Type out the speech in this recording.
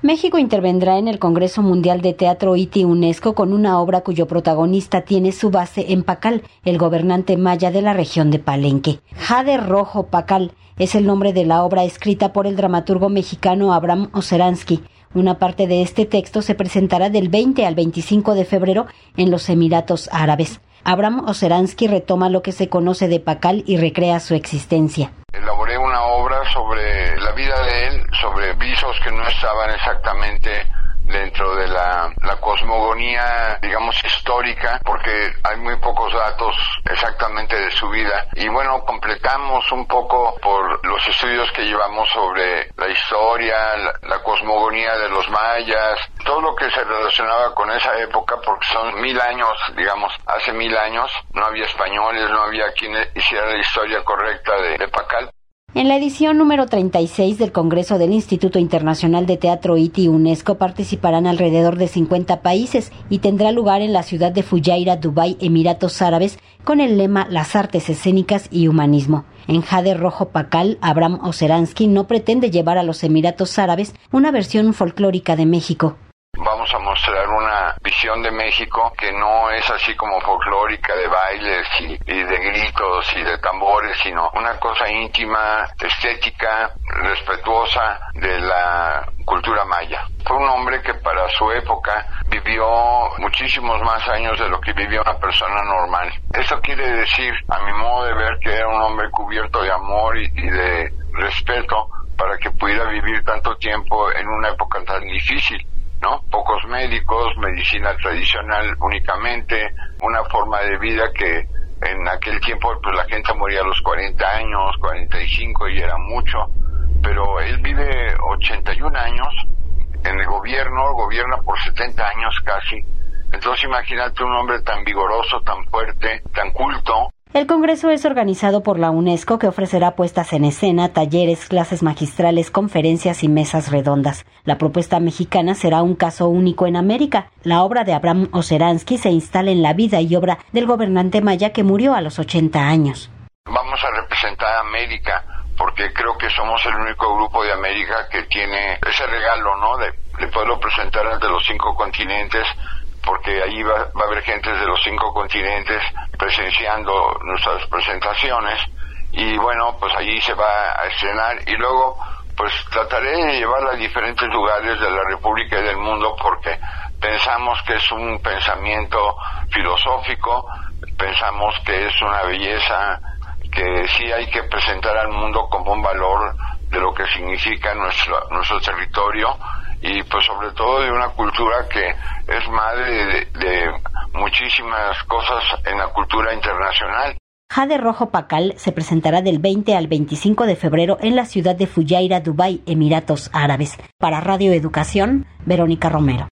México intervendrá en el Congreso Mundial de Teatro ITI UNESCO con una obra cuyo protagonista tiene su base en Pacal, el gobernante maya de la región de Palenque. Jade Rojo Pacal es el nombre de la obra escrita por el dramaturgo mexicano Abraham Oseransky. Una parte de este texto se presentará del 20 al 25 de febrero en los Emiratos Árabes. Abraham Oseransky retoma lo que se conoce de Pacal y recrea su existencia. Elaboré una obra sobre la vida de él, sobre visos que no estaban exactamente dentro de la, cosmogonía, digamos, histórica, porque hay muy pocos datos exactamente de su vida. Y bueno, completamos un poco por los estudios que llevamos sobre la historia, la, la cosmogonía de los mayas, todo lo que se relacionaba con esa época, porque son mil años, digamos, hace mil años, no había españoles, no había quien hiciera la historia correcta de, de Pacal. En la edición número 36 del Congreso del Instituto Internacional de Teatro ITI UNESCO participarán alrededor de 50 países y tendrá lugar en la ciudad de Fujairah, Dubái, Emiratos Árabes, con el lema Las artes escénicas y humanismo. En Jade Rojo Pacal, Abraham Oseransky no pretende llevar a los Emiratos Árabes una versión folclórica de México a mostrar una visión de México que no es así como folclórica de bailes y, de gritos y de tambores, sino una cosa íntima, estética, respetuosa de la cultura maya. Fue un hombre que para su época vivió muchísimos más años de lo que vivía una persona normal. Eso quiere decir, a mi modo de ver, que era un hombre cubierto de amor y de respeto para que pudiera vivir tanto tiempo en una época tan difícil. ¿No? Pocos médicos, medicina tradicional únicamente, una forma de vida que en aquel tiempo pues la gente moría a los 40 años, 45 y era mucho, pero él vive 81 años en el gobierno, gobierna por 70 años casi. Entonces imagínate un hombre tan vigoroso, tan fuerte, tan culto, el Congreso es organizado por la UNESCO que ofrecerá puestas en escena, talleres, clases magistrales, conferencias y mesas redondas. La propuesta mexicana será un caso único en América. La obra de Abraham Oseransky se instala en la vida y obra del gobernante maya que murió a los 80 años. Vamos a representar a América porque creo que somos el único grupo de América que tiene ese regalo, ¿no? De, de poderlo presentar ante los cinco continentes porque ahí va, va, a haber gente de los cinco continentes presenciando nuestras presentaciones. Y bueno, pues allí se va a estrenar. Y luego pues trataré de llevarla a diferentes lugares de la República y del mundo porque pensamos que es un pensamiento filosófico, pensamos que es una belleza que sí hay que presentar al mundo como un valor de lo que significa nuestro, nuestro territorio y pues sobre todo de una cultura que es madre de, de muchísimas cosas en la cultura internacional. Jade Rojo Pacal se presentará del 20 al 25 de febrero en la ciudad de Fujairah, Dubái, Emiratos Árabes. Para Radio Educación, Verónica Romero.